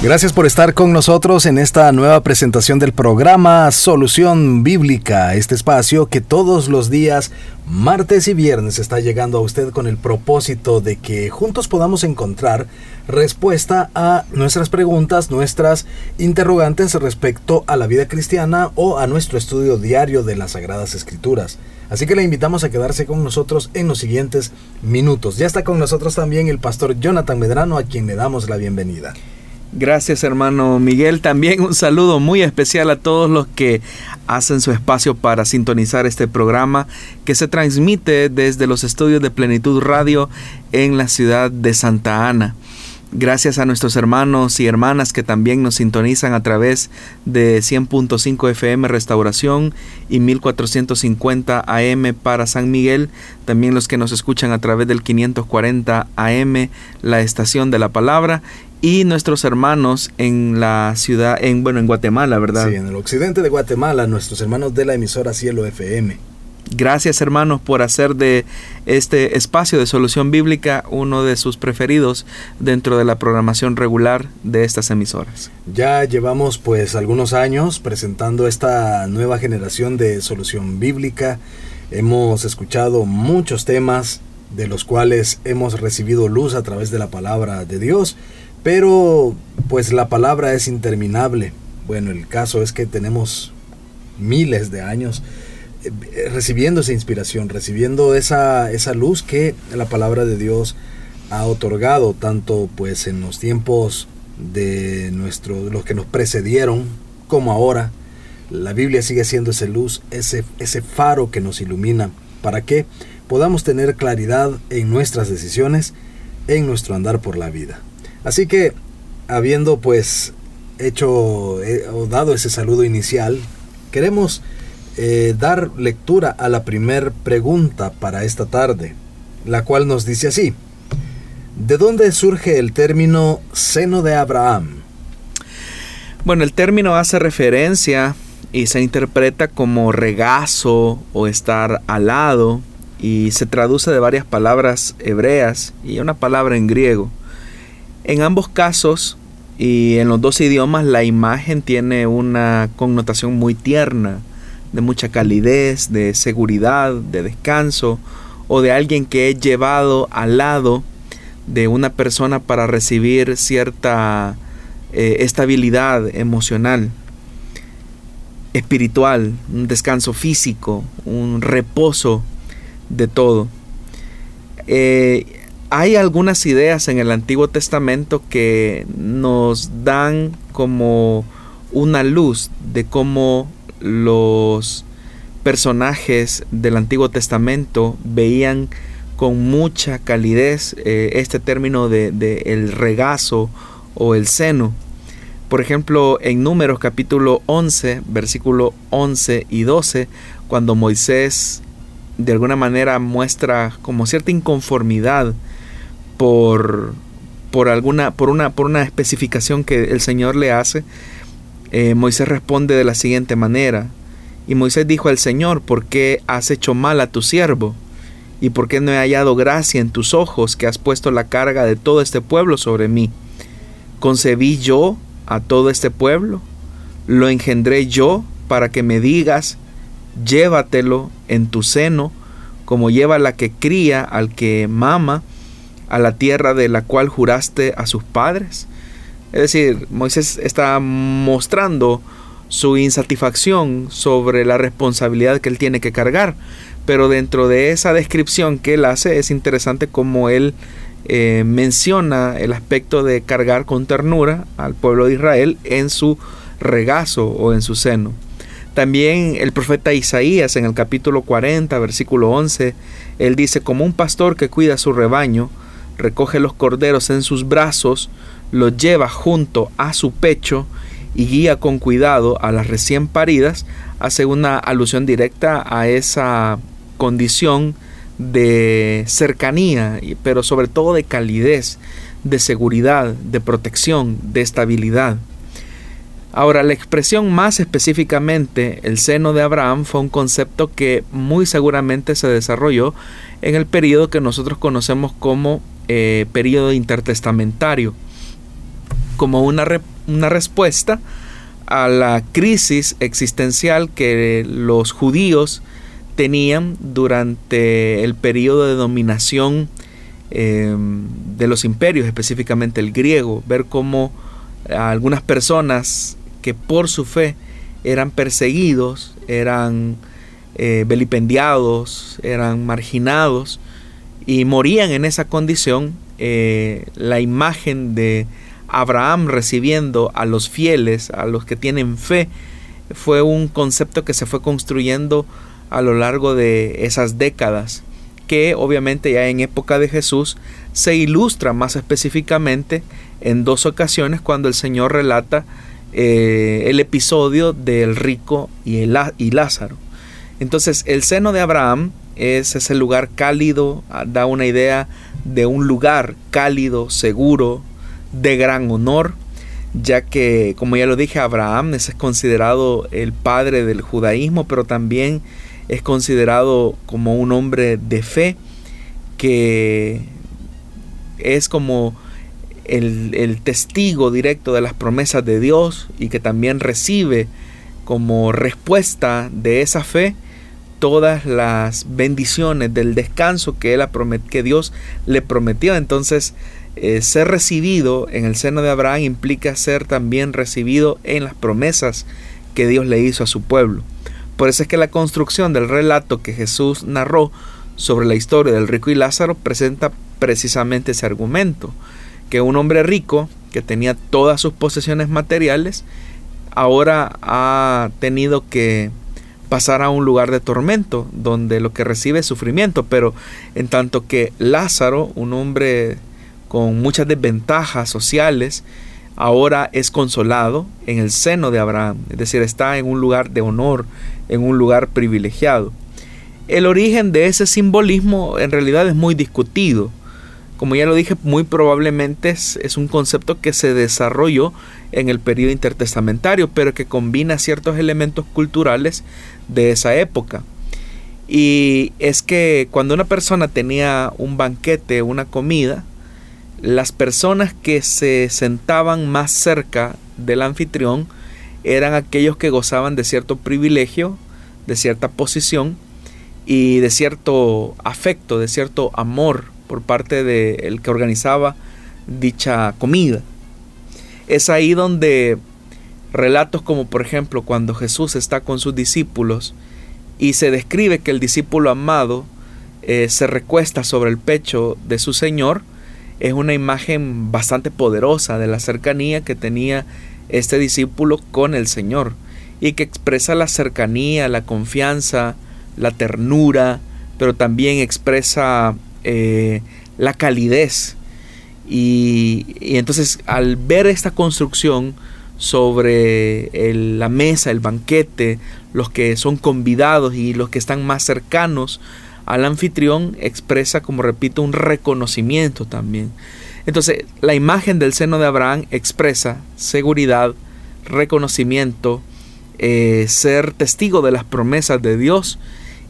Gracias por estar con nosotros en esta nueva presentación del programa Solución Bíblica, este espacio que todos los días, martes y viernes, está llegando a usted con el propósito de que juntos podamos encontrar respuesta a nuestras preguntas, nuestras interrogantes respecto a la vida cristiana o a nuestro estudio diario de las Sagradas Escrituras. Así que le invitamos a quedarse con nosotros en los siguientes minutos. Ya está con nosotros también el pastor Jonathan Medrano, a quien le damos la bienvenida. Gracias hermano Miguel. También un saludo muy especial a todos los que hacen su espacio para sintonizar este programa que se transmite desde los estudios de Plenitud Radio en la ciudad de Santa Ana. Gracias a nuestros hermanos y hermanas que también nos sintonizan a través de 100.5 FM Restauración y 1450 AM para San Miguel. También los que nos escuchan a través del 540 AM, la estación de la palabra y nuestros hermanos en la ciudad, en bueno, en Guatemala, ¿verdad? Sí, en el occidente de Guatemala, nuestros hermanos de la emisora Cielo FM. Gracias hermanos por hacer de este espacio de solución bíblica uno de sus preferidos dentro de la programación regular de estas emisoras. Ya llevamos pues algunos años presentando esta nueva generación de solución bíblica. Hemos escuchado muchos temas de los cuales hemos recibido luz a través de la palabra de Dios pero pues la palabra es interminable. Bueno, el caso es que tenemos miles de años eh, recibiendo esa inspiración, recibiendo esa, esa luz que la palabra de Dios ha otorgado, tanto pues en los tiempos de nuestro, los que nos precedieron, como ahora. La Biblia sigue siendo esa luz, ese, ese faro que nos ilumina, para que podamos tener claridad en nuestras decisiones, en nuestro andar por la vida. Así que, habiendo pues hecho eh, o dado ese saludo inicial, queremos eh, dar lectura a la primer pregunta para esta tarde, la cual nos dice así. ¿De dónde surge el término seno de Abraham? Bueno, el término hace referencia y se interpreta como regazo o estar alado y se traduce de varias palabras hebreas y una palabra en griego. En ambos casos y en los dos idiomas la imagen tiene una connotación muy tierna, de mucha calidez, de seguridad, de descanso o de alguien que es llevado al lado de una persona para recibir cierta eh, estabilidad emocional, espiritual, un descanso físico, un reposo de todo. Eh, hay algunas ideas en el Antiguo Testamento que nos dan como una luz de cómo los personajes del Antiguo Testamento veían con mucha calidez eh, este término de, de, el regazo o el seno. Por ejemplo, en Números capítulo 11, versículo 11 y 12, cuando Moisés de alguna manera muestra como cierta inconformidad por, por, alguna, por, una, por una especificación que el Señor le hace, eh, Moisés responde de la siguiente manera. Y Moisés dijo al Señor, ¿por qué has hecho mal a tu siervo? ¿Y por qué no he hallado gracia en tus ojos que has puesto la carga de todo este pueblo sobre mí? ¿Concebí yo a todo este pueblo? ¿Lo engendré yo para que me digas, llévatelo en tu seno, como lleva la que cría al que mama? A la tierra de la cual juraste a sus padres? Es decir, Moisés está mostrando su insatisfacción sobre la responsabilidad que él tiene que cargar. Pero dentro de esa descripción que él hace es interesante como él eh, menciona el aspecto de cargar con ternura al pueblo de Israel en su regazo o en su seno. También el profeta Isaías en el capítulo 40, versículo 11, él dice, como un pastor que cuida su rebaño, recoge los corderos en sus brazos, los lleva junto a su pecho y guía con cuidado a las recién paridas hace una alusión directa a esa condición de cercanía, pero sobre todo de calidez, de seguridad, de protección, de estabilidad. Ahora, la expresión más específicamente, el seno de Abraham, fue un concepto que muy seguramente se desarrolló en el periodo que nosotros conocemos como eh, periodo intertestamentario, como una, una respuesta a la crisis existencial que los judíos tenían durante el periodo de dominación em, de los imperios, específicamente el griego, ver cómo algunas personas que por su fe eran perseguidos, eran eh, vilipendiados, eran marginados y morían en esa condición, eh, la imagen de Abraham recibiendo a los fieles, a los que tienen fe, fue un concepto que se fue construyendo a lo largo de esas décadas, que obviamente ya en época de Jesús se ilustra más específicamente en dos ocasiones cuando el Señor relata eh, el episodio del rico y, el, y Lázaro. Entonces el seno de Abraham es ese lugar cálido, ah, da una idea de un lugar cálido, seguro, de gran honor, ya que, como ya lo dije, Abraham es considerado el padre del judaísmo, pero también es considerado como un hombre de fe, que es como el, el, testigo directo de las promesas de Dios y que también recibe como respuesta de esa fe todas las bendiciones del descanso que, él que Dios le prometió. Entonces, eh, ser recibido en el seno de Abraham implica ser también recibido en las promesas que Dios le hizo a su pueblo. Por eso es que la construcción del relato que Jesús narró sobre la historia del rico y Lázaro presenta precisamente ese argumento, que un hombre rico que tenía todas sus posesiones materiales, ahora ha tenido que pasar a un lugar de tormento, donde lo que recibe es sufrimiento, pero en tanto que Lázaro, un hombre con muchas desventajas sociales, ahora es consolado en el seno de Abraham, es decir, está en un lugar de honor, en un lugar privilegiado. El origen de ese simbolismo en realidad es muy discutido. Como ya lo dije, muy probablemente es, un concepto que se desarrolló en el periodo intertestamentario, pero que combina ciertos elementos culturales de esa época. Y es que cuando una persona tenía un banquete, una comida, las personas que se sentaban más cerca del anfitrión eran aquellos que gozaban de cierto privilegio, de cierta posición y de cierto afecto, de cierto amor por parte del que organizaba dicha comida. Es ahí donde relatos como por ejemplo cuando Jesús está con sus discípulos y se describe que el discípulo amado eh, se recuesta sobre el pecho de su Señor, es una imagen bastante poderosa de la cercanía que tenía este discípulo con el Señor y que expresa la cercanía, la confianza, la ternura, pero también expresa eh, la calidez. Y, entonces al ver esta construcción sobre la mesa, el banquete, los que son convidados y los que están más cercanos al anfitrión expresa, como repito, un reconocimiento también. Entonces, la imagen del seno de Abraham expresa seguridad, reconocimiento, eh, ser testigo de las promesas de Dios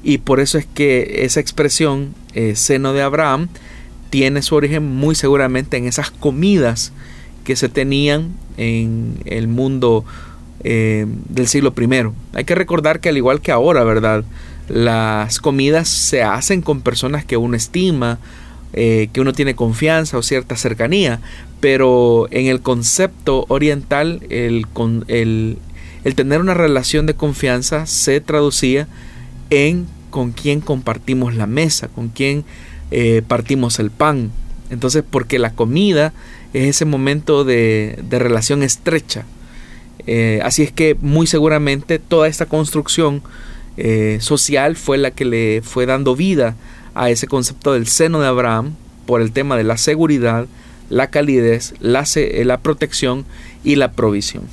y por eso es que esa expresión eh, seno de Abraham tiene su origen muy seguramente en esas comidas que se tenían en el mundo eh, del siglo I. Hay que recordar que al igual que ahora, ¿verdad? Las comidas se hacen con personas que uno estima, eh, que uno tiene confianza o cierta cercanía, pero en el concepto oriental el, el, el tener una relación de confianza se traducía en con quién compartimos la mesa, con quién eh, partimos el pan. Entonces, porque la comida es ese momento de, de relación estrecha. Eh, así es que muy seguramente toda esta construcción eh, social fue la que le fue dando vida a ese concepto del seno de Abraham por el tema de la seguridad, la calidez, la, la protección y la provisión.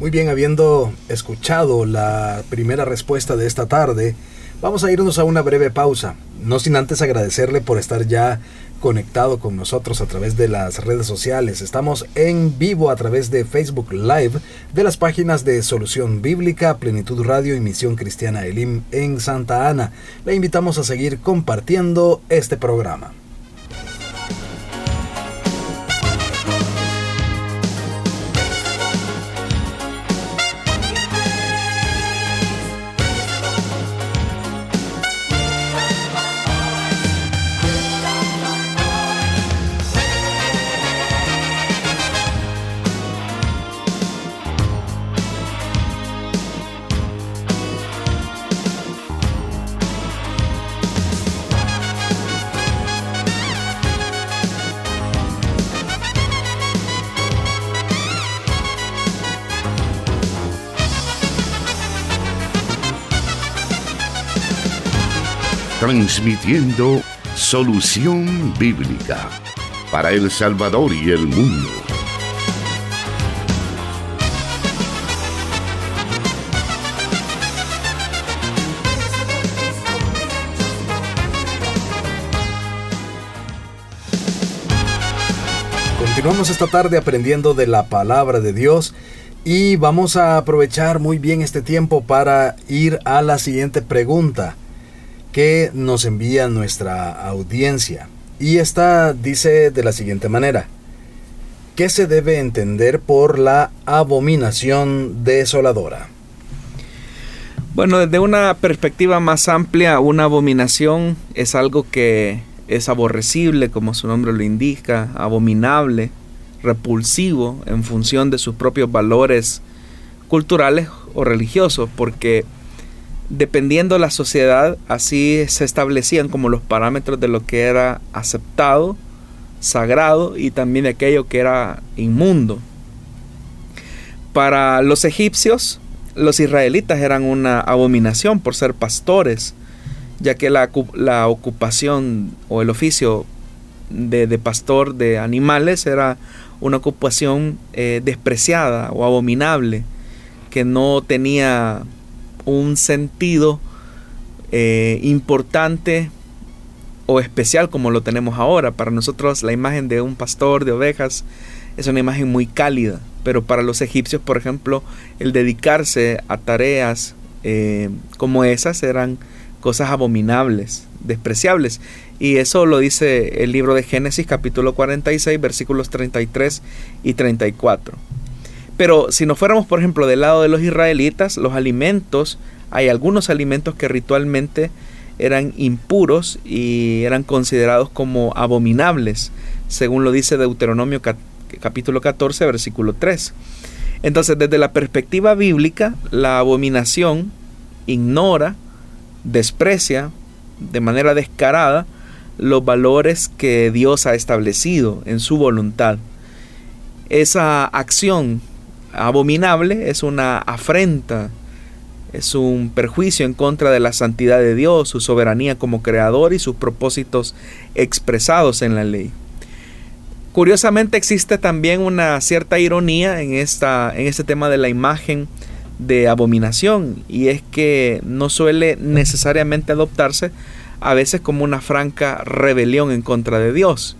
Muy bien, habiendo escuchado la primera respuesta de esta tarde, vamos a irnos a una breve pausa, no sin antes agradecerle por estar ya conectado con nosotros a través de las redes sociales. Estamos en vivo a través de Facebook Live de las páginas de Solución Bíblica, Plenitud Radio y Misión Cristiana Elim en Santa Ana. Le invitamos a seguir compartiendo este programa. Transmitiendo solución bíblica para El Salvador y el mundo. Continuamos esta tarde aprendiendo de la palabra de Dios y vamos a aprovechar muy bien este tiempo para ir a la siguiente pregunta que nos envía nuestra audiencia. Y esta dice de la siguiente manera. ¿Qué se debe entender por la abominación desoladora? Bueno, desde una perspectiva más amplia, una abominación es algo que es aborrecible, como su nombre lo indica, abominable, repulsivo en función de sus propios valores culturales o religiosos, porque dependiendo de la sociedad, así se establecían como los parámetros de lo que era aceptado, sagrado y también de aquello que era inmundo. Para los egipcios, los israelitas eran una abominación por ser pastores, ya que la, ocupación o el oficio de, pastor de animales era una ocupación eh, despreciada o abominable, que no tenía un sentido eh, importante o especial como lo tenemos ahora. Para nosotros la imagen de un pastor de ovejas es una imagen muy cálida, pero para los egipcios, por ejemplo, el dedicarse a tareas eh, como esas eran cosas abominables, despreciables. Y eso lo dice el libro de Génesis capítulo 46 versículos 33 y 34. Pero si nos fuéramos, por ejemplo, del lado de los israelitas, los alimentos, hay algunos alimentos que ritualmente eran impuros y eran considerados como abominables, según lo dice Deuteronomio capítulo 14, versículo 3. Entonces, desde la perspectiva bíblica, la abominación ignora, desprecia de manera descarada los valores que Dios ha establecido en su voluntad. Esa acción abominable, es una afrenta, es un perjuicio en contra de la santidad de Dios, su soberanía como creador y sus propósitos expresados en la ley. Curiosamente existe también una cierta ironía en, esta, en este tema de la imagen de abominación y es que no suele necesariamente adoptarse a veces como una franca rebelión en contra de Dios.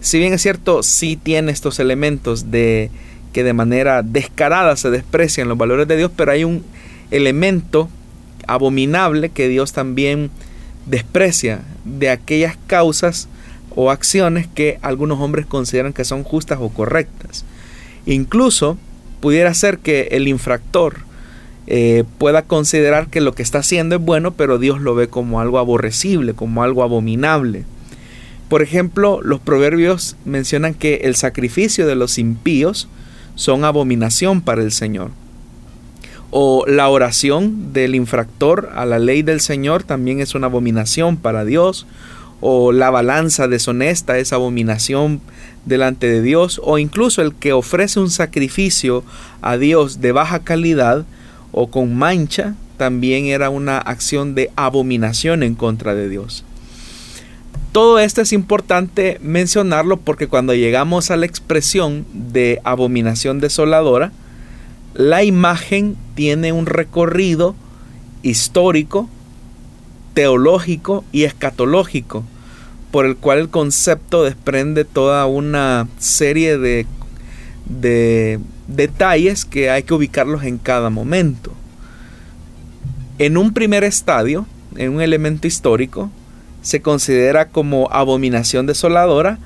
Si bien es cierto, sí tiene estos elementos de que de manera descarada se desprecian los valores de Dios, pero hay un elemento abominable que Dios también desprecia de aquellas causas o acciones que algunos hombres consideran que son justas o correctas. Incluso pudiera ser que el infractor eh, pueda considerar que lo que está haciendo es bueno, pero Dios lo ve como algo aborrecible, como algo abominable. Por ejemplo, los proverbios mencionan que el sacrificio de los impíos son abominación para el Señor. O la oración del infractor a la ley del Señor también es una abominación para Dios. O la balanza deshonesta es abominación delante de Dios. O incluso el que ofrece un sacrificio a Dios de baja calidad o con mancha también era una acción de abominación en contra de Dios. Todo esto es importante mencionarlo porque cuando llegamos a la expresión de abominación desoladora, la imagen tiene un recorrido histórico, teológico y escatológico, por el cual el concepto desprende toda una serie de, de detalles que hay que ubicarlos en cada momento. En un primer estadio, en un elemento histórico, se considera como abominación desoladora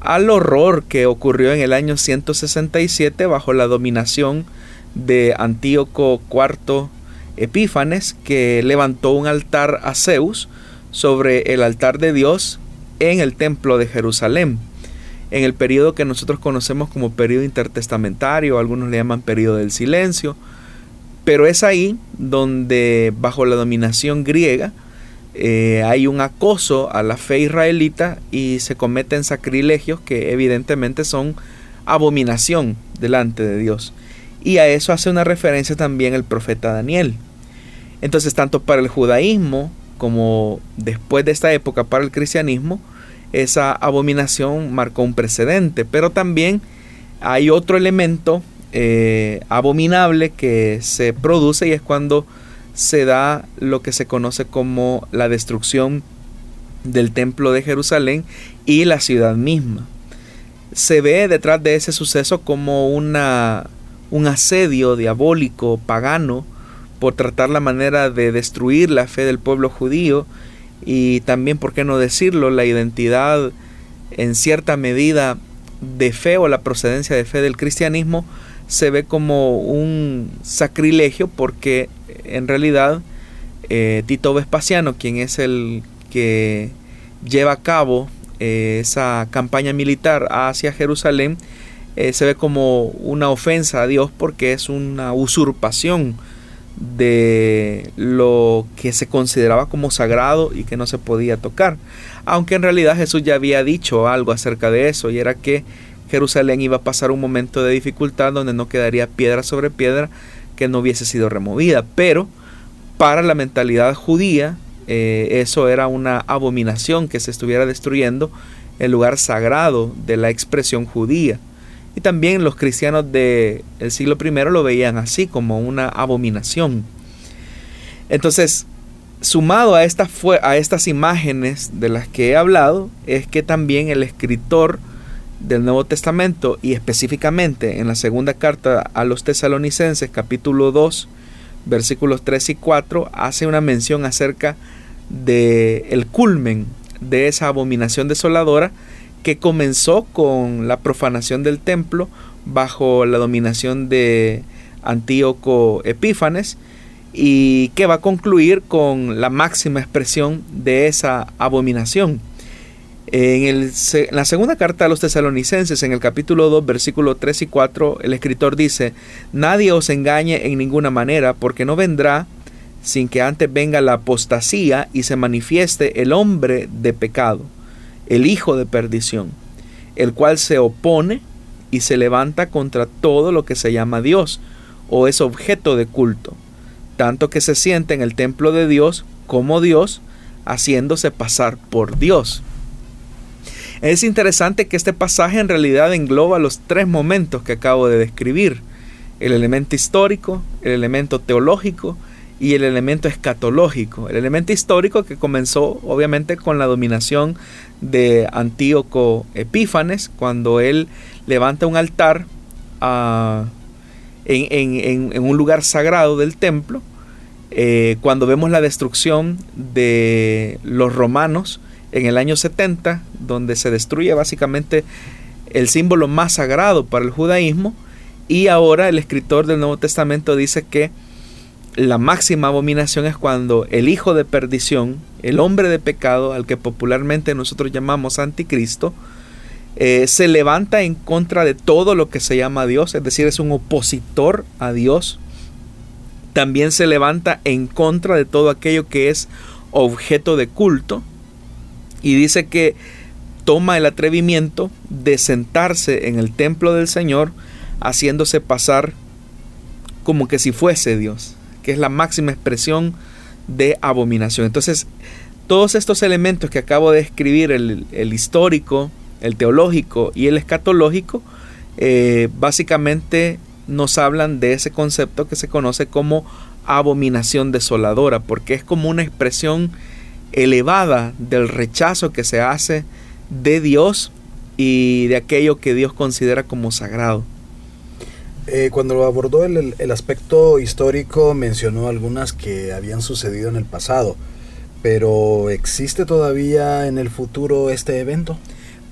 al horror que ocurrió en el año 167 bajo la dominación de Antíoco IV Epífanes, que levantó un altar a Zeus sobre el altar de Dios en el templo de Jerusalén, en el periodo que nosotros conocemos como periodo intertestamentario, algunos le llaman periodo del silencio, pero es ahí donde bajo la dominación griega eh, hay un acoso a la fe israelita y se cometen sacrilegios que evidentemente son abominación delante de Dios. Y a eso hace una referencia también el profeta Daniel. Entonces, tanto para el judaísmo como después de esta época para el cristianismo, esa abominación marcó un precedente. Pero también hay otro elemento eh, abominable que se produce y es cuando se da lo que se conoce como la destrucción del templo de Jerusalén y la ciudad misma. Se ve detrás de ese suceso como una, un asedio diabólico, pagano, por tratar la manera de destruir la fe del pueblo judío y también, por qué no decirlo, la identidad en cierta medida de fe o la procedencia de fe del cristianismo se ve como un sacrilegio porque en realidad eh, Tito Vespasiano, quien es el que lleva a cabo eh, esa campaña militar hacia Jerusalén, eh, se ve como una ofensa a Dios porque es una usurpación de lo que se consideraba como sagrado y que no se podía tocar. Aunque en realidad Jesús ya había dicho algo acerca de eso y era que Jerusalén iba a pasar un momento de dificultad donde no quedaría piedra sobre piedra que no hubiese sido removida. Pero para la mentalidad judía eh, eso era una abominación que se estuviera destruyendo el lugar sagrado de la expresión judía. Y también los cristianos del siglo I lo veían así, como una abominación. Entonces, sumado a, estas, a estas imágenes de las que he hablado, es que también el escritor del Nuevo Testamento y específicamente en la segunda carta a los tesalonicenses capítulo 2 versículos 3 y 4 hace una mención acerca de el culmen de esa abominación desoladora que comenzó con la profanación del templo bajo la dominación de Antíoco Epífanes y que va a concluir con la máxima expresión de esa abominación. En, el, en, la segunda carta a los tesalonicenses, en el capítulo 2, versículo 3 y 4, el escritor dice, Nadie os engañe en ninguna manera, porque no vendrá sin que antes venga la apostasía y se manifieste el hombre de pecado el hijo de perdición, el cual se opone y se levanta contra todo lo que se llama Dios o es objeto de culto, tanto que se siente en el templo de Dios como Dios, haciéndose pasar por Dios. Es interesante que este pasaje en realidad engloba los tres momentos que acabo de describir, el elemento histórico, el elemento teológico y el elemento escatológico. El elemento histórico que comenzó obviamente con la dominación de Antíoco Epífanes, cuando él levanta un altar ah, en, un lugar sagrado del templo, eh, cuando vemos la destrucción de los romanos en el año 70, donde se destruye básicamente el símbolo más sagrado para el judaísmo, y ahora el escritor del Nuevo Testamento dice que la máxima abominación es cuando el hijo de perdición, el hombre de pecado, al que popularmente nosotros llamamos anticristo, eh, se levanta en contra de todo lo que se llama Dios, es decir, es un opositor a Dios. También se levanta en contra de todo aquello que es objeto de culto. Y dice que toma el atrevimiento de sentarse en el templo del Señor, haciéndose pasar como que si fuese Dios que es la máxima expresión de abominación. Entonces, todos estos elementos que acabo de escribir, el, histórico, el teológico y el escatológico, eh, básicamente nos hablan de ese concepto que se conoce como abominación desoladora, porque es como una expresión elevada del rechazo que se hace de Dios y de aquello que Dios considera como sagrado. Eh, cuando lo abordó el, el, aspecto histórico mencionó algunas que habían sucedido en el pasado, pero ¿existe todavía en el futuro este evento?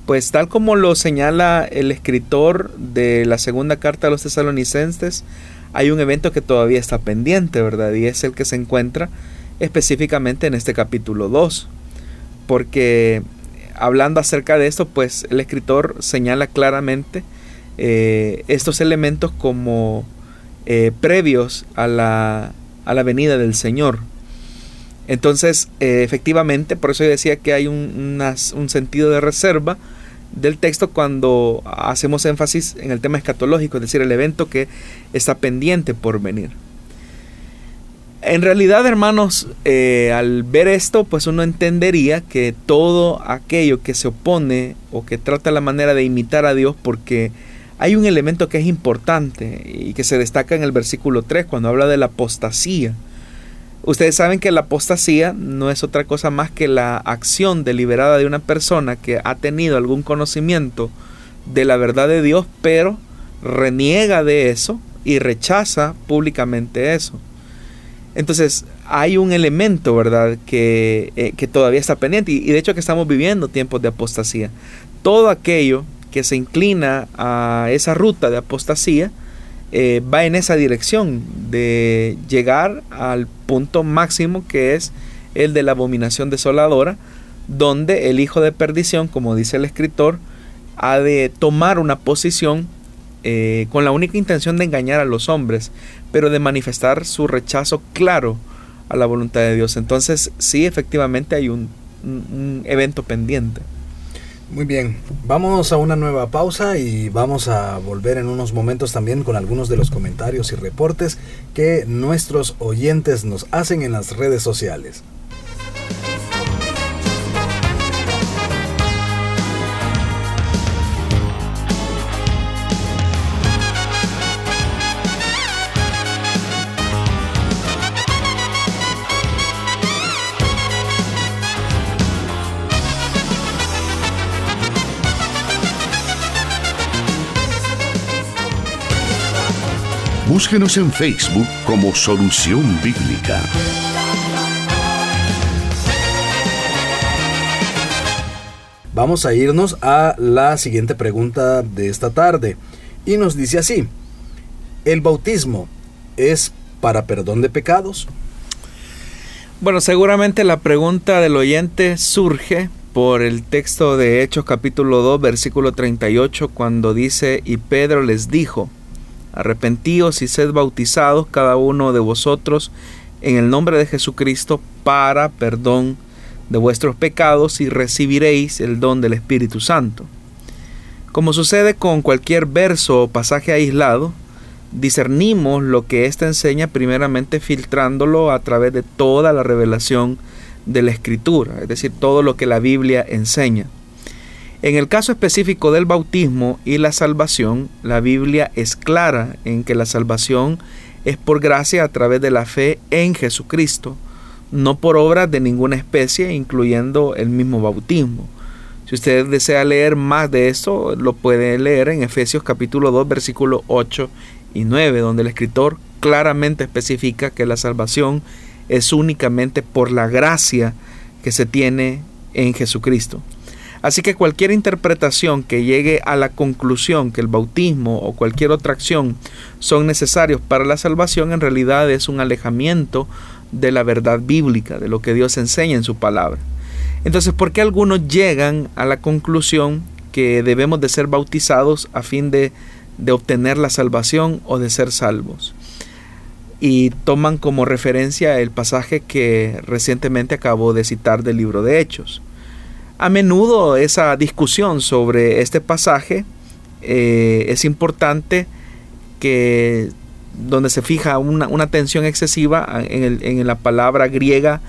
Pues tal como lo señala el escritor de la segunda carta a los tesalonicenses, hay un evento que todavía está pendiente, ¿verdad? Y es el que se encuentra específicamente en este capítulo 2. Porque hablando acerca de esto, pues el escritor señala claramente eh, estos elementos como eh, previos a la, a la, venida del Señor. Entonces, eh, efectivamente, por eso yo decía que hay un, un sentido de reserva del texto cuando hacemos énfasis en el tema escatológico, es decir, el evento que está pendiente por venir. En realidad, hermanos, eh, al ver esto, pues uno entendería que todo aquello que se opone o que trata la manera de imitar a Dios, porque hay un elemento que es importante y que se destaca en el versículo 3 cuando habla de la apostasía. Ustedes saben que la apostasía no es otra cosa más que la acción deliberada de una persona que ha tenido algún conocimiento de la verdad de Dios, pero reniega de eso y rechaza públicamente eso. Entonces, hay un elemento, ¿verdad?, que, eh, que todavía está pendiente y, de hecho que estamos viviendo tiempos de apostasía. Todo aquello que se inclina a esa ruta de apostasía, eh, va en esa dirección de llegar al punto máximo que es el de la abominación desoladora, donde el hijo de perdición, como dice el escritor, ha de tomar una posición eh, con la única intención de engañar a los hombres, pero de manifestar su rechazo claro a la voluntad de Dios. Entonces sí, efectivamente hay un evento pendiente. Muy bien, vamos a una nueva pausa y vamos a volver en unos momentos también con algunos de los comentarios y reportes que nuestros oyentes nos hacen en las redes sociales. Búsquenos en Facebook como Solución Bíblica. Vamos a irnos a la siguiente pregunta de esta tarde. Y nos dice así, ¿el bautismo es para perdón de pecados? Bueno, seguramente la pregunta del oyente surge por el texto de Hechos capítulo 2 versículo 38 cuando dice, y Pedro les dijo, Arrepentíos y sed bautizados cada uno de vosotros en el nombre de Jesucristo para perdón de vuestros pecados y recibiréis el don del Espíritu Santo. Como sucede con cualquier verso o pasaje aislado, discernimos lo que ésta enseña primeramente filtrándolo a través de toda la revelación de la Escritura, es decir, todo lo que la Biblia enseña. En el caso específico del bautismo y la salvación, la Biblia es clara en que la salvación es por gracia a través de la fe en Jesucristo, no por obras de ninguna especie, incluyendo el mismo bautismo. Si usted desea leer más de esto, lo puede leer en Efesios capítulo 2, versículos 8 y 9, donde el escritor claramente especifica que la salvación es únicamente por la gracia que se tiene en Jesucristo. Así que cualquier interpretación que llegue a la conclusión que el bautismo o cualquier otra acción son necesarios para la salvación en realidad es un alejamiento de la verdad bíblica, de lo que Dios enseña en su palabra. Entonces, ¿por qué algunos llegan a la conclusión que debemos de ser bautizados a fin de, de obtener la salvación o de ser salvos? Y toman como referencia el pasaje que recientemente acabo de citar del libro de Hechos. A menudo esa discusión sobre este pasaje eh, es importante que donde se fija una, tensión excesiva en, en, la palabra griega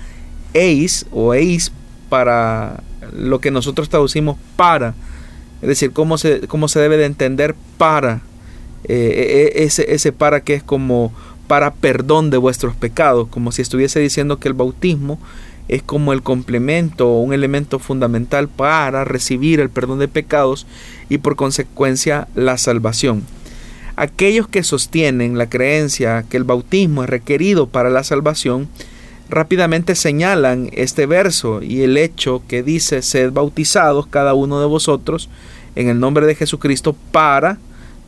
eis o eis para lo que nosotros traducimos para, es decir, cómo se, cómo se debe de entender para. Eh, e, e, ese, ese para que es como para perdón de vuestros pecados, como si estuviese diciendo que el bautismo es como el complemento o un elemento fundamental para recibir el perdón de pecados y por consecuencia la salvación. Aquellos que sostienen la creencia que el bautismo es requerido para la salvación, rápidamente señalan este verso y el hecho que dice, sed bautizados cada uno de vosotros en el nombre de Jesucristo para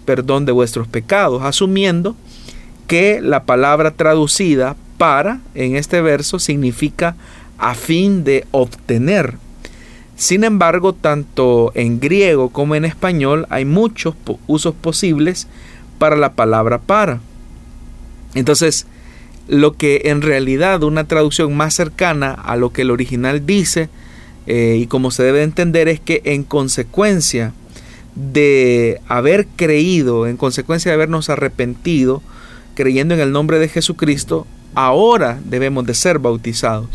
perdón de vuestros pecados, asumiendo que la palabra traducida para en este verso significa a fin de obtener. Sin embargo, tanto en griego como en español hay muchos usos posibles para la palabra para. Entonces, lo que en realidad una traducción más cercana a lo que el original dice eh, y como se debe entender es que en consecuencia de haber creído, en consecuencia de habernos arrepentido, creyendo en el nombre de Jesucristo, ahora debemos de ser bautizados.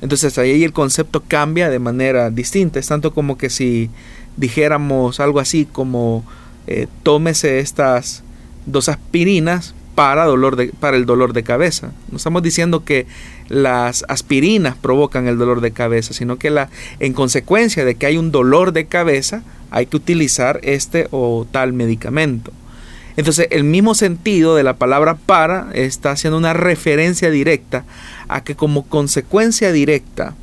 Entonces ahí el concepto cambia de manera distinta. Es tanto como que si dijéramos algo así como eh, tómese estas dos aspirinas para, dolor de, para el dolor de cabeza. No estamos diciendo que las aspirinas provocan el dolor de cabeza, sino que la, en consecuencia de que hay un dolor de cabeza, hay que utilizar este o tal medicamento. Entonces, el mismo sentido de la palabra para está haciendo una referencia directa a que como consecuencia directa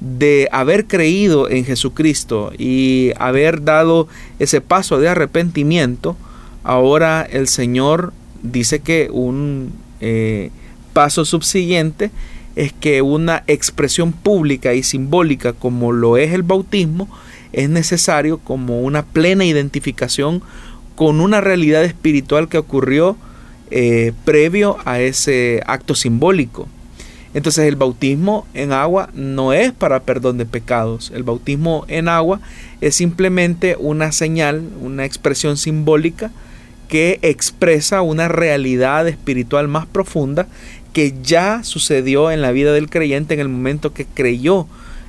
de haber creído en Jesucristo y haber dado ese paso de arrepentimiento, ahora el Señor dice que un eh, paso subsiguiente es que una expresión pública y simbólica como lo es el bautismo es necesario como una plena identificación con una realidad espiritual que ocurrió eh, previo a ese acto simbólico. Entonces el bautismo en agua no es para perdón de pecados. El bautismo en agua es simplemente una señal, una expresión simbólica que expresa una realidad espiritual más profunda que ya sucedió en la vida del creyente en el momento que creyó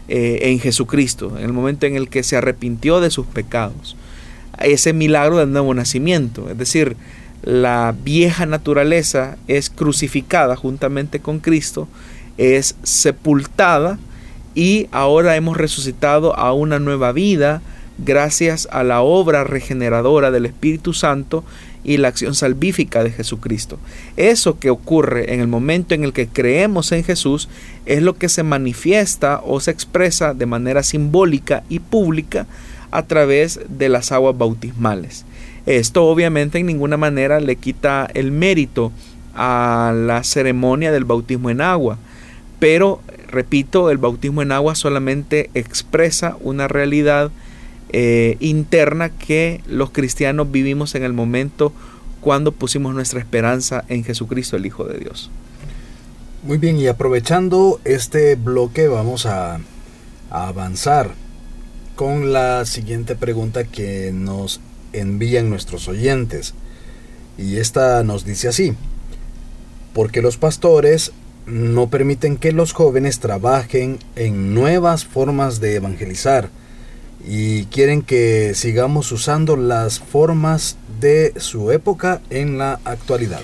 eh, en Jesucristo, en el momento en el que se arrepintió de sus pecados. Ese milagro del nuevo nacimiento, es decir, la vieja naturaleza es crucificada juntamente con Cristo, es sepultada y ahora hemos resucitado a una nueva vida gracias a la obra regeneradora del Espíritu Santo y la acción salvífica de Jesucristo. Eso que ocurre en el momento en el que creemos en Jesús es lo que se manifiesta o se expresa de manera simbólica y pública a través de las aguas bautismales. Esto obviamente en ninguna manera le quita el mérito a la ceremonia del bautismo en agua, pero repito, el bautismo en agua solamente expresa una realidad eh, interna que los cristianos vivimos en el momento cuando pusimos nuestra esperanza en Jesucristo, el Hijo de Dios. Muy bien, y aprovechando este bloque vamos a, a avanzar con la siguiente pregunta que nos envían nuestros oyentes. Y esta nos dice así, porque los pastores no permiten que los jóvenes trabajen en nuevas formas de evangelizar, y quieren que sigamos usando las formas de su época en la actualidad.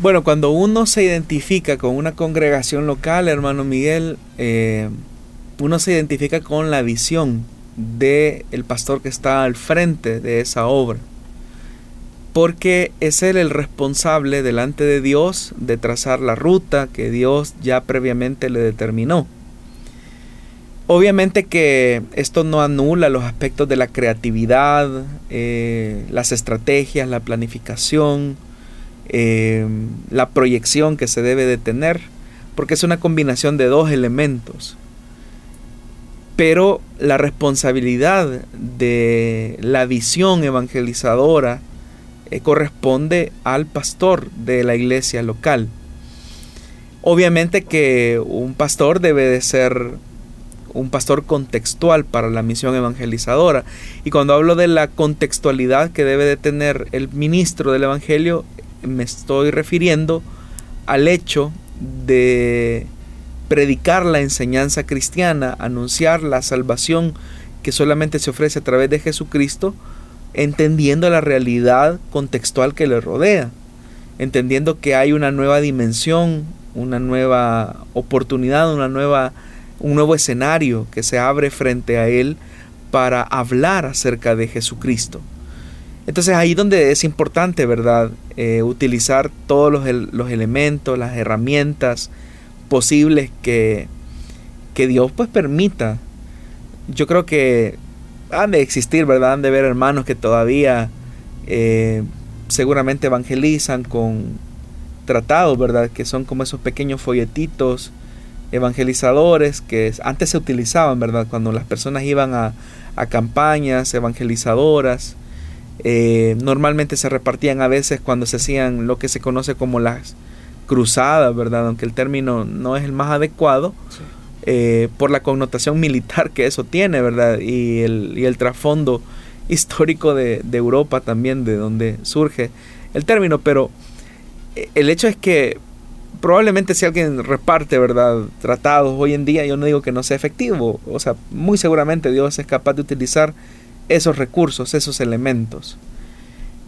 Bueno, cuando uno se identifica con una congregación local, hermano Miguel, eh, uno se identifica con la visión del el pastor que está al frente de esa obra. Porque es él el responsable delante de Dios de trazar la ruta que Dios ya previamente le determinó. Obviamente que esto no anula los aspectos de la creatividad, eh, las estrategias, la planificación, eh, la proyección que se debe de tener, porque es una combinación de dos elementos. Pero la responsabilidad de la visión evangelizadora eh, corresponde al pastor de la iglesia local. Obviamente que un pastor debe de ser un pastor contextual para la misión evangelizadora. Y cuando hablo de la contextualidad que debe de tener el ministro del Evangelio, me estoy refiriendo al hecho de predicar la enseñanza cristiana, anunciar la salvación que solamente se ofrece a través de Jesucristo entendiendo la realidad contextual que le rodea, entendiendo que hay una nueva dimensión, una nueva oportunidad, una nueva, un nuevo escenario que se abre frente a él para hablar acerca de Jesucristo. Entonces ahí donde es importante, ¿verdad? Eh, utilizar todos los, los, elementos, las herramientas posibles que, que Dios pues permita. Yo creo que han de existir, ¿verdad? Han de ver hermanos que todavía eh, seguramente evangelizan con tratados, ¿verdad? Que son como esos pequeños folletitos evangelizadores que antes se utilizaban, ¿verdad? Cuando las personas iban a, a campañas evangelizadoras eh, normalmente se repartían a veces cuando se hacían lo que se conoce como las cruzadas, ¿verdad? Aunque el término no es el más adecuado, eh, por la connotación militar que eso tiene, ¿verdad? Y el, y el trasfondo histórico de, de, Europa también, de donde surge el término, pero eh, el hecho es que probablemente si alguien reparte, ¿verdad? Tratados hoy en día, yo no digo que no sea efectivo, o sea, muy seguramente Dios es capaz de utilizar esos recursos, esos elementos.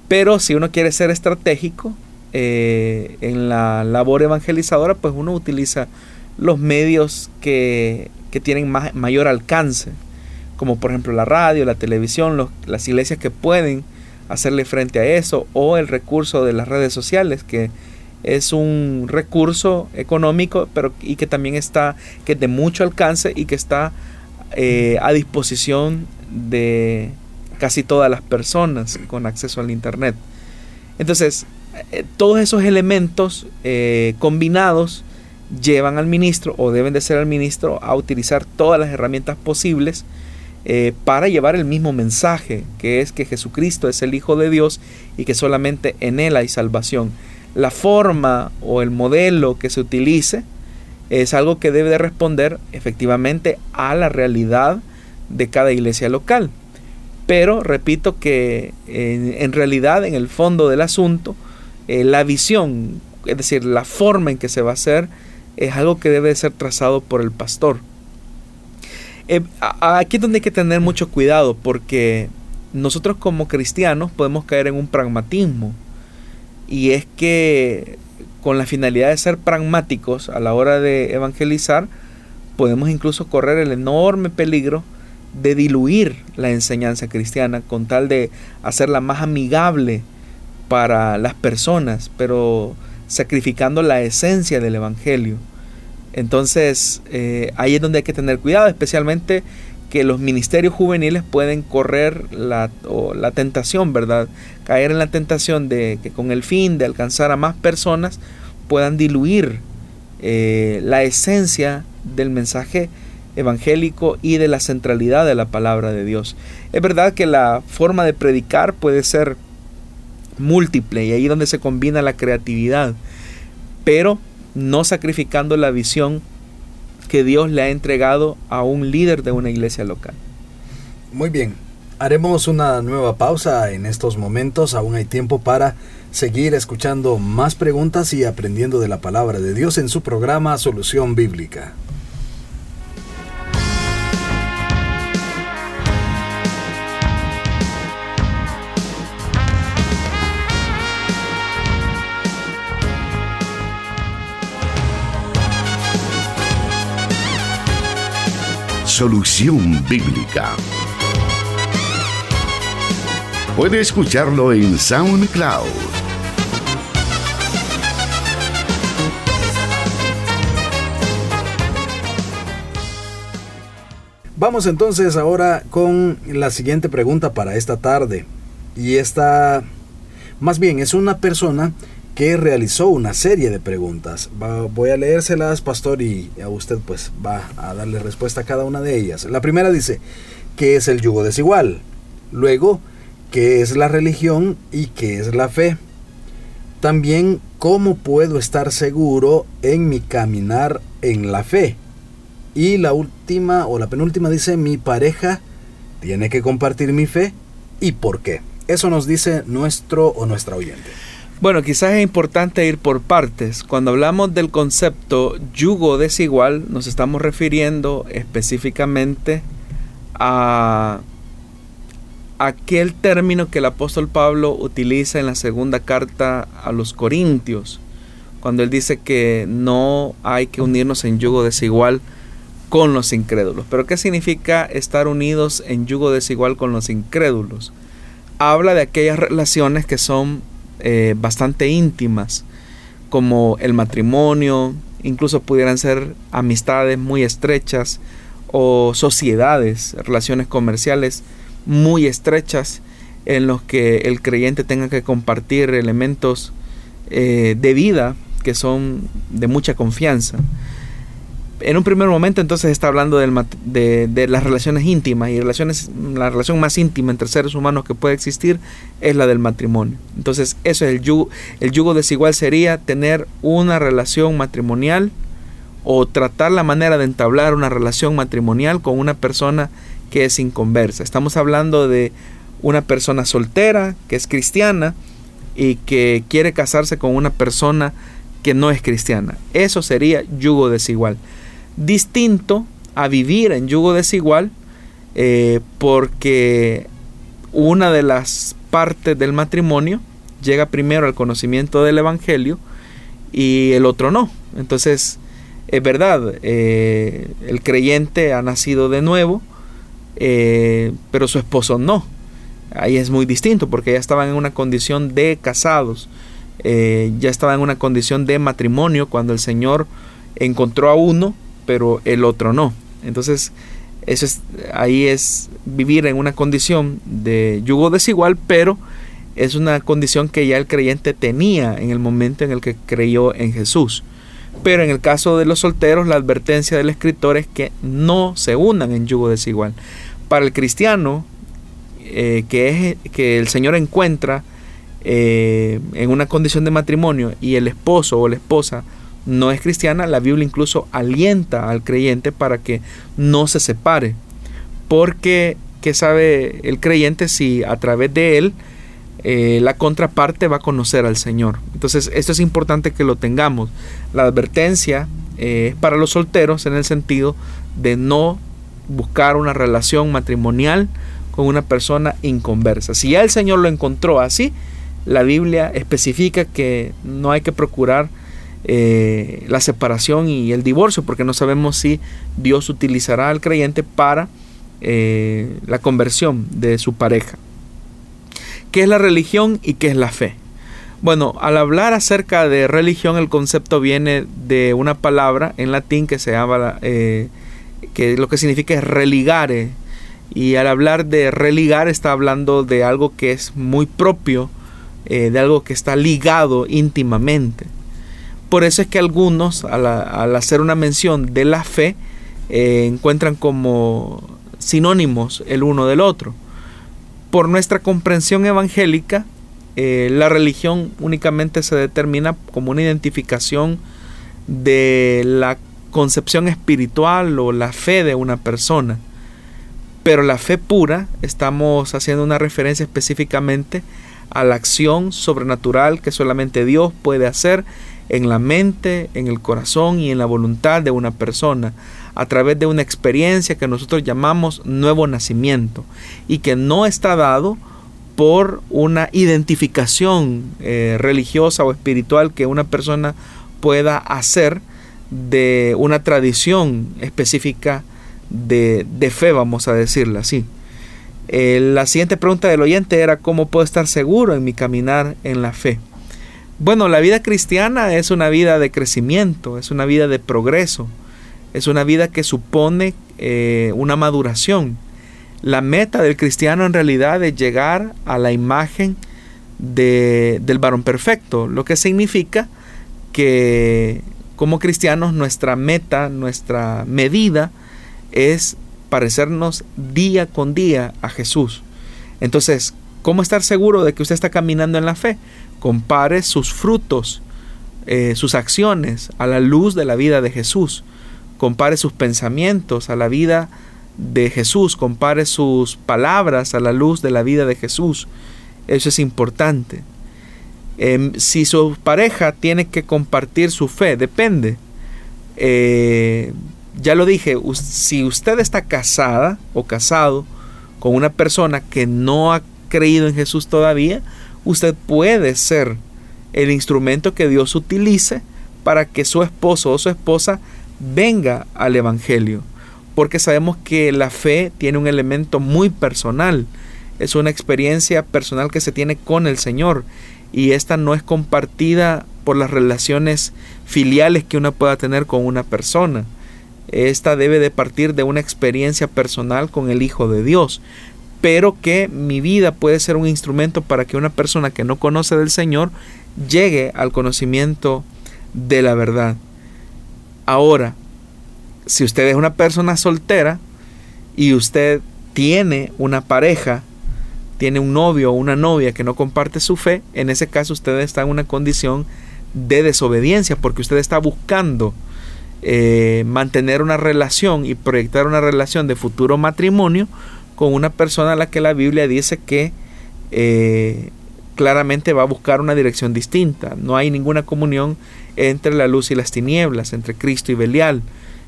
Pero si uno quiere ser estratégico eh, en la labor evangelizadora, pues uno utiliza los medios que, tienen mayor alcance, como por ejemplo la radio, la televisión, las iglesias que pueden hacerle frente a eso, o el recurso de las redes sociales, que es un recurso económico, pero y que también está, que es de mucho alcance y que está eh, a disposición de casi todas las personas con acceso al Internet. Entonces, eh, todos esos elementos eh, combinados llevan al ministro o deben de ser al ministro a utilizar todas las herramientas posibles eh, para llevar el mismo mensaje, que es que Jesucristo es el Hijo de Dios y que solamente en Él hay salvación. La forma o el modelo que se utilice es algo que debe de responder efectivamente a la realidad de cada iglesia local. Pero repito que en, realidad, en el fondo del asunto, eh, la visión, es decir, la forma en que se va a hacer, es algo que debe ser trazado por el pastor. Eh, aquí es donde hay que tener mucho cuidado porque nosotros como cristianos podemos caer en un pragmatismo. Y es que con la finalidad de ser pragmáticos a la hora de evangelizar, podemos incluso correr el enorme peligro de diluir la enseñanza cristiana con tal de hacerla más amigable para las personas, pero sacrificando la esencia del Evangelio. Entonces, eh, ahí es donde hay que tener cuidado, especialmente que los ministerios juveniles pueden correr la, la tentación, ¿verdad? Caer en la tentación de que con el fin de alcanzar a más personas puedan diluir eh, la esencia del mensaje evangélico y de la centralidad de la palabra de Dios. Es verdad que la forma de predicar puede ser múltiple y ahí donde se combina la creatividad, pero no sacrificando la visión que Dios le ha entregado a un líder de una iglesia local. Muy bien, haremos una nueva pausa en estos momentos, aún hay tiempo para seguir escuchando más preguntas y aprendiendo de la palabra de Dios en su programa Solución Bíblica. Solución Bíblica. Puede escucharlo en SoundCloud. Vamos entonces ahora con la siguiente pregunta para esta tarde. Y esta, más bien, es una persona que realizó una serie de preguntas. voy a leérselas, pastor, y a usted pues va a darle respuesta a cada una de ellas. La primera dice, ¿qué es el yugo desigual? Luego, ¿qué es la religión y qué es la fe? También, ¿cómo puedo estar seguro en mi caminar en la fe? Y la última o la penúltima dice, mi pareja tiene que compartir mi fe y por qué. Eso nos dice nuestro o nuestra oyente. Bueno, quizás es importante ir por partes. Cuando hablamos del concepto yugo desigual, nos estamos refiriendo específicamente a aquel término que el apóstol Pablo utiliza en la segunda carta a los Corintios, cuando él dice que no hay que unirnos en yugo desigual con los incrédulos. Pero ¿qué significa estar unidos en yugo desigual con los incrédulos? Habla de aquellas relaciones que son eh, bastante íntimas, como el matrimonio, incluso pudieran ser amistades muy estrechas o sociedades, relaciones comerciales muy estrechas en los que el creyente tenga que compartir elementos eh, de vida que son de mucha confianza. En un primer momento entonces está hablando de, las relaciones íntimas y relaciones, la relación más íntima entre seres humanos que puede existir es la del matrimonio. Entonces eso es el yugo, el yugo desigual sería tener una relación matrimonial o tratar la manera de entablar una relación matrimonial con una persona que es inconversa. Estamos hablando de una persona soltera que es cristiana y que quiere casarse con una persona que no es cristiana. Eso sería yugo desigual. Distinto a vivir en yugo desigual eh, porque una de las partes del matrimonio llega primero al conocimiento del Evangelio y el otro no. Entonces, es verdad, eh, el creyente ha nacido de nuevo, eh, pero su esposo no. Ahí es muy distinto porque ya estaban en una condición de casados, ya estaban en una condición de matrimonio cuando el Señor encontró a uno, pero el otro no. Entonces, eso es, ahí es vivir en una condición de yugo desigual, pero es una condición que ya el creyente tenía en el momento en el que creyó en Jesús. Pero en el caso de los solteros, la advertencia del escritor es que no se unan en yugo desigual. Para el cristiano, eh, que, es, que el Señor encuentra eh, en una condición de matrimonio y el esposo o la esposa no es cristiana, la Biblia incluso alienta al creyente para que no se separe. Porque, ¿qué sabe el creyente si a través de él eh, la contraparte va a conocer al Señor? Entonces, esto es importante que lo tengamos. La advertencia es para los solteros en el sentido de no buscar una relación matrimonial con una persona inconversa. Si ya el Señor lo encontró así, la Biblia especifica que no hay que procurar eh, la separación y el divorcio, porque no sabemos si Dios utilizará al creyente para eh, la conversión de su pareja. ¿Qué es la religión y qué es la fe? Bueno, al hablar acerca de religión, el concepto viene de una palabra en latín que se llama eh, que lo que significa es religare. Y al hablar de religar está hablando de algo que es muy propio, de algo que está ligado íntimamente. Por eso es que algunos, al, hacer una mención de la fe, eh, encuentran como sinónimos el uno del otro. Por nuestra comprensión evangélica, eh, la religión únicamente se determina como una identificación de la concepción espiritual o la fe de una persona. Pero la fe pura, estamos haciendo una referencia específicamente a la acción sobrenatural que solamente Dios puede hacer en la mente, en el corazón y en la voluntad de una persona a través de una experiencia que nosotros llamamos nuevo nacimiento y que no está dado por una identificación eh, religiosa o espiritual que una persona pueda hacer de una tradición específica de, fe, vamos a decirla así. Eh, la siguiente pregunta del oyente era cómo puedo estar seguro en mi caminar en la fe. Bueno, la vida cristiana es una vida de crecimiento, es una vida de progreso, es una vida que supone eh, una maduración. La meta del cristiano en realidad es llegar a la imagen de, del varón perfecto, lo que significa que como cristianos nuestra meta, nuestra medida es parecernos día con día a Jesús. Entonces, ¿cómo estar seguro de que usted está caminando en la fe? Compare sus frutos, eh, sus acciones a la luz de la vida de Jesús. Compare sus pensamientos a la vida de Jesús. Compare sus palabras a la luz de la vida de Jesús. Eso es importante. Em, si su pareja tiene que compartir su fe, depende. Eh, ya lo dije, si usted está casada o casado con una persona que no ha creído en Jesús todavía, usted puede ser el instrumento que Dios utilice para que su esposo o su esposa venga al Evangelio. Porque sabemos que la fe tiene un elemento muy personal. Es una experiencia personal que se tiene con el Señor. Y esta no es compartida por las relaciones filiales que uno pueda tener con una persona. Esta debe de partir de una experiencia personal con el Hijo de Dios. Pero que mi vida puede ser un instrumento para que una persona que no conoce del Señor llegue al conocimiento de la verdad. Ahora, si usted es una persona soltera y usted tiene una pareja, tiene un novio o una novia que no comparte su fe, en ese caso usted está en una condición de desobediencia porque usted está buscando eh, mantener una relación y proyectar una relación de futuro matrimonio con una persona a la que la Biblia dice que eh, claramente va a buscar una dirección distinta. No hay ninguna comunión entre la luz y las tinieblas, entre Cristo y Belial.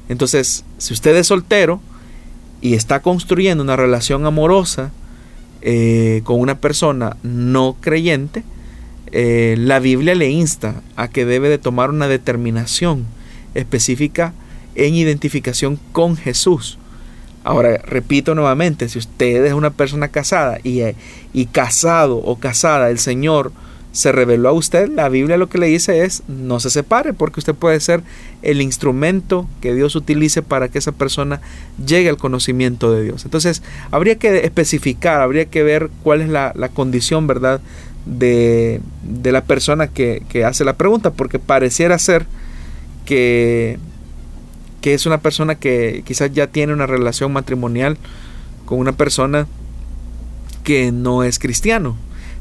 Entonces, si usted es soltero y está construyendo una relación amorosa eh, con una persona no creyente, la Biblia le insta a que debe de tomar una determinación específica en identificación con Jesús. Ahora, repito nuevamente, si usted es una persona casada y, y casado o casada, el Señor se reveló a usted, la Biblia lo que le dice es no se separe porque usted puede ser el instrumento que Dios utilice para que esa persona llegue al conocimiento de Dios. Entonces, habría que especificar, habría que ver cuál es la, condición, ¿verdad?, de, de la persona que, que hace la pregunta, porque pareciera ser que que es una persona que quizás ya tiene una relación matrimonial con una persona que no es cristiano.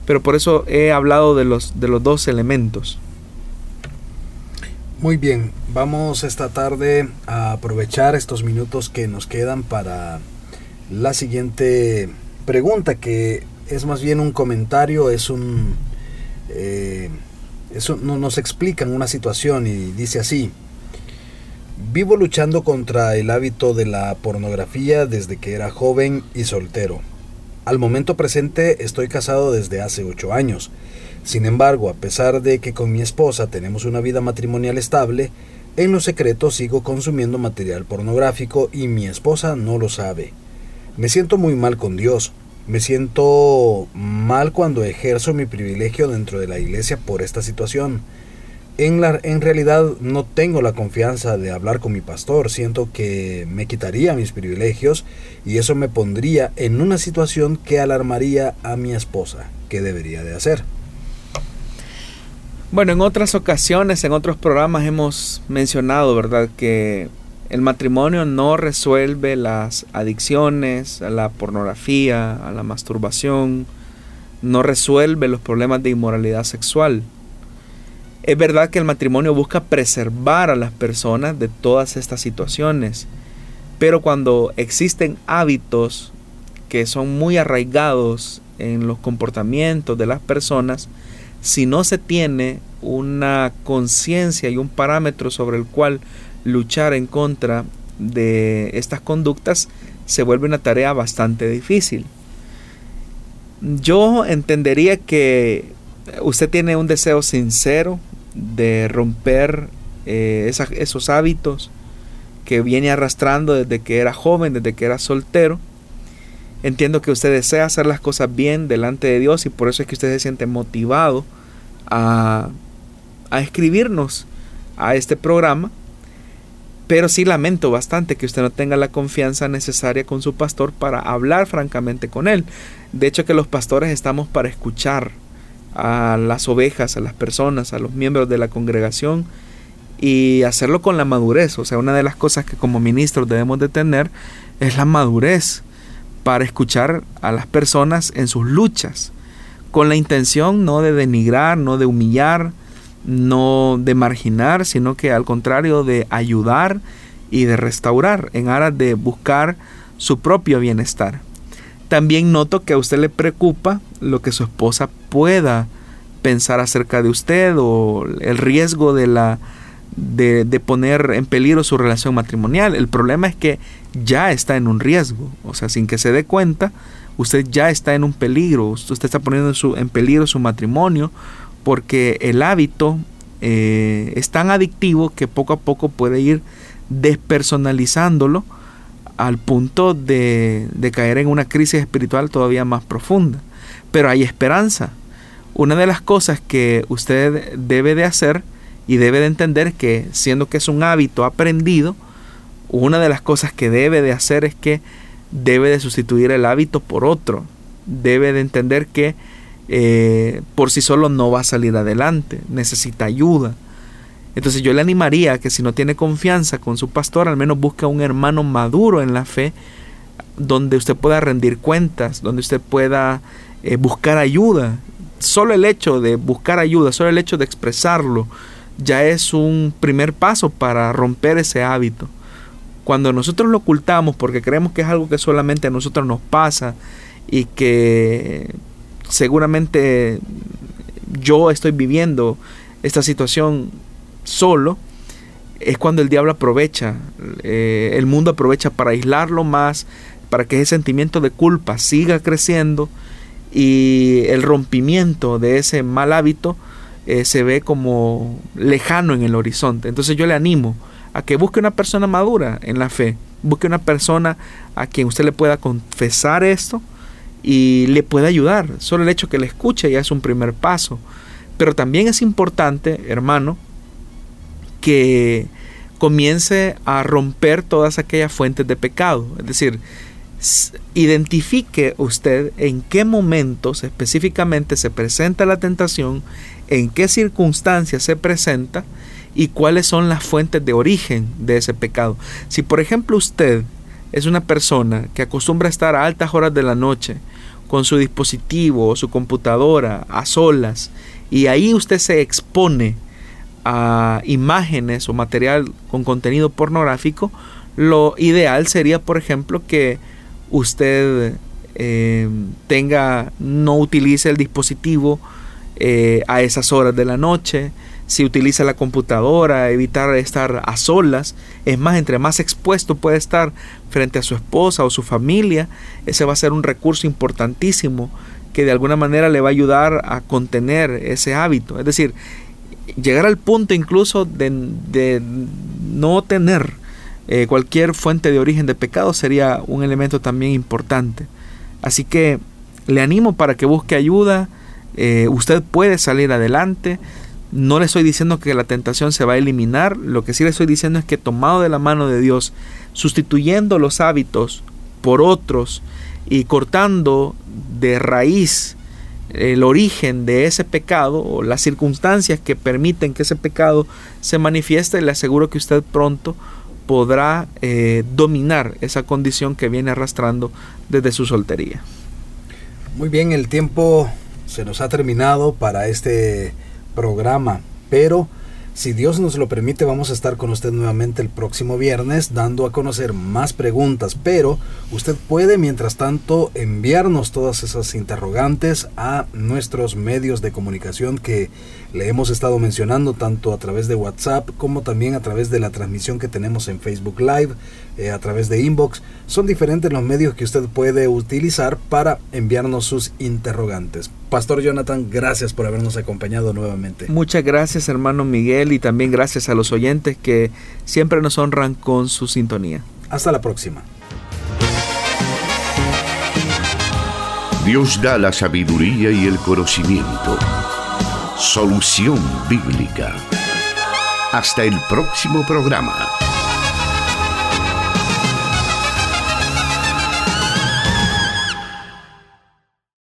Pero por eso he hablado de los, de los dos elementos. Muy bien, vamos esta tarde a aprovechar estos minutos que nos quedan para la siguiente pregunta, que es más bien un comentario, es un... Eh, eso no, nos explican una situación y dice así, Vivo luchando contra el hábito de la pornografía desde que era joven y soltero. Al momento presente estoy casado desde hace ocho años. Sin embargo, a pesar de que con mi esposa tenemos una vida matrimonial estable, en lo secreto sigo consumiendo material pornográfico y mi esposa no lo sabe. Me siento muy mal con Dios. Me siento mal cuando ejerzo mi privilegio dentro de la iglesia por esta situación en, la, en realidad no tengo la confianza de hablar con mi pastor. Siento que me quitaría mis privilegios y eso me pondría en una situación que alarmaría a mi esposa. ¿Qué debería de hacer? Bueno, en otras ocasiones, en otros programas hemos mencionado, ¿verdad?, que el matrimonio no resuelve las adicciones, a la pornografía, a la masturbación, no resuelve los problemas de inmoralidad sexual. Es verdad que el matrimonio busca preservar a las personas de todas estas situaciones, pero cuando existen hábitos que son muy arraigados en los comportamientos de las personas, si no se tiene una conciencia y un parámetro sobre el cual luchar en contra de estas conductas, se vuelve una tarea bastante difícil. Yo entendería que usted tiene un deseo sincero de romper eh, esos hábitos que viene arrastrando desde que era joven, desde que era soltero. Entiendo que usted desea hacer las cosas bien delante de Dios y por eso es que usted se siente motivado a, a escribirnos a este programa. Pero sí lamento bastante que usted no tenga la confianza necesaria con su pastor para hablar francamente con él. De hecho que los pastores estamos para escuchar a las ovejas, a las personas, a los miembros de la congregación y hacerlo con la madurez. O sea, una de las cosas que como ministros debemos de tener es la madurez para escuchar a las personas en sus luchas, con la intención no de denigrar, no de humillar, no de marginar, sino que al contrario de ayudar y de restaurar en aras de buscar su propio bienestar. También noto que a usted le preocupa lo que su esposa pueda pensar acerca de usted o el riesgo de la de, poner en peligro su relación matrimonial. El problema es que ya está en un riesgo, o sea, sin que se dé cuenta, usted ya está en un peligro, usted está poniendo en, su, en peligro su matrimonio, porque el hábito eh, es tan adictivo que poco a poco puede ir despersonalizándolo al punto de, de caer en una crisis espiritual todavía más profunda. Pero hay esperanza. Una de las cosas que usted debe de hacer y debe de entender que siendo que es un hábito aprendido, una de las cosas que debe de hacer es que debe de sustituir el hábito por otro. Debe de entender que eh, por sí solo no va a salir adelante, necesita ayuda. Entonces yo le animaría que si no tiene confianza con su pastor, al menos busque a un hermano maduro en la fe, donde usted pueda rendir cuentas, donde usted pueda eh, buscar ayuda. Solo el hecho de buscar ayuda, solo el hecho de expresarlo, ya es un primer paso para romper ese hábito. Cuando nosotros lo ocultamos porque creemos que es algo que solamente a nosotros nos pasa y que seguramente yo estoy viviendo esta situación solo, es cuando el diablo aprovecha, eh, el mundo aprovecha para aislarlo más, para que ese sentimiento de culpa siga creciendo y el rompimiento de ese mal hábito eh, se ve como lejano en el horizonte. Entonces yo le animo a que busque una persona madura en la fe, busque una persona a quien usted le pueda confesar esto, y le puede ayudar. Solo el hecho que le escuche ya es un primer paso. Pero también es importante, hermano, que comience a romper todas aquellas fuentes de pecado. Es decir, identifique usted en qué momentos específicamente se presenta la tentación, en qué circunstancias se presenta y cuáles son las fuentes de origen de ese pecado. Si por ejemplo usted es una persona que acostumbra a estar a altas horas de la noche con su dispositivo o su computadora a solas y ahí usted se expone a imágenes o material con contenido pornográfico, lo ideal sería, por ejemplo, que usted eh, tenga, no utilice el dispositivo eh, a esas horas de la noche, si utiliza la computadora, evitar estar a solas. Es más, entre más expuesto puede estar frente a su esposa o su familia, ese va a ser un recurso importantísimo que de alguna manera le va a ayudar a contener ese hábito. Es decir, llegar al punto incluso de, no tener eh, cualquier fuente de origen de pecado sería un elemento también importante. Así que le animo para que busque ayuda. Eh, usted puede salir adelante. No le estoy diciendo que la tentación se va a eliminar, lo que sí le estoy diciendo es que tomado de la mano de Dios, sustituyendo los hábitos por otros y cortando de raíz el origen de ese pecado o las circunstancias que permiten que ese pecado se manifieste, le aseguro que usted pronto podrá eh, dominar esa condición que viene arrastrando desde su soltería. Muy bien, el tiempo se nos ha terminado para este programa, pero si Dios nos lo permite vamos a estar con usted nuevamente el próximo viernes dando a conocer más preguntas, pero usted puede mientras tanto enviarnos todas esas interrogantes a nuestros medios de comunicación que le hemos estado mencionando tanto a través de WhatsApp como también a través de la transmisión que tenemos en Facebook Live, eh, a través de Inbox. Son diferentes los medios que usted puede utilizar para enviarnos sus interrogantes. Pastor Jonathan, gracias por habernos acompañado nuevamente. Muchas gracias hermano Miguel y también gracias a los oyentes que siempre nos honran con su sintonía. Hasta la próxima. Dios da la sabiduría y el conocimiento Solución Bíblica. Hasta el próximo programa.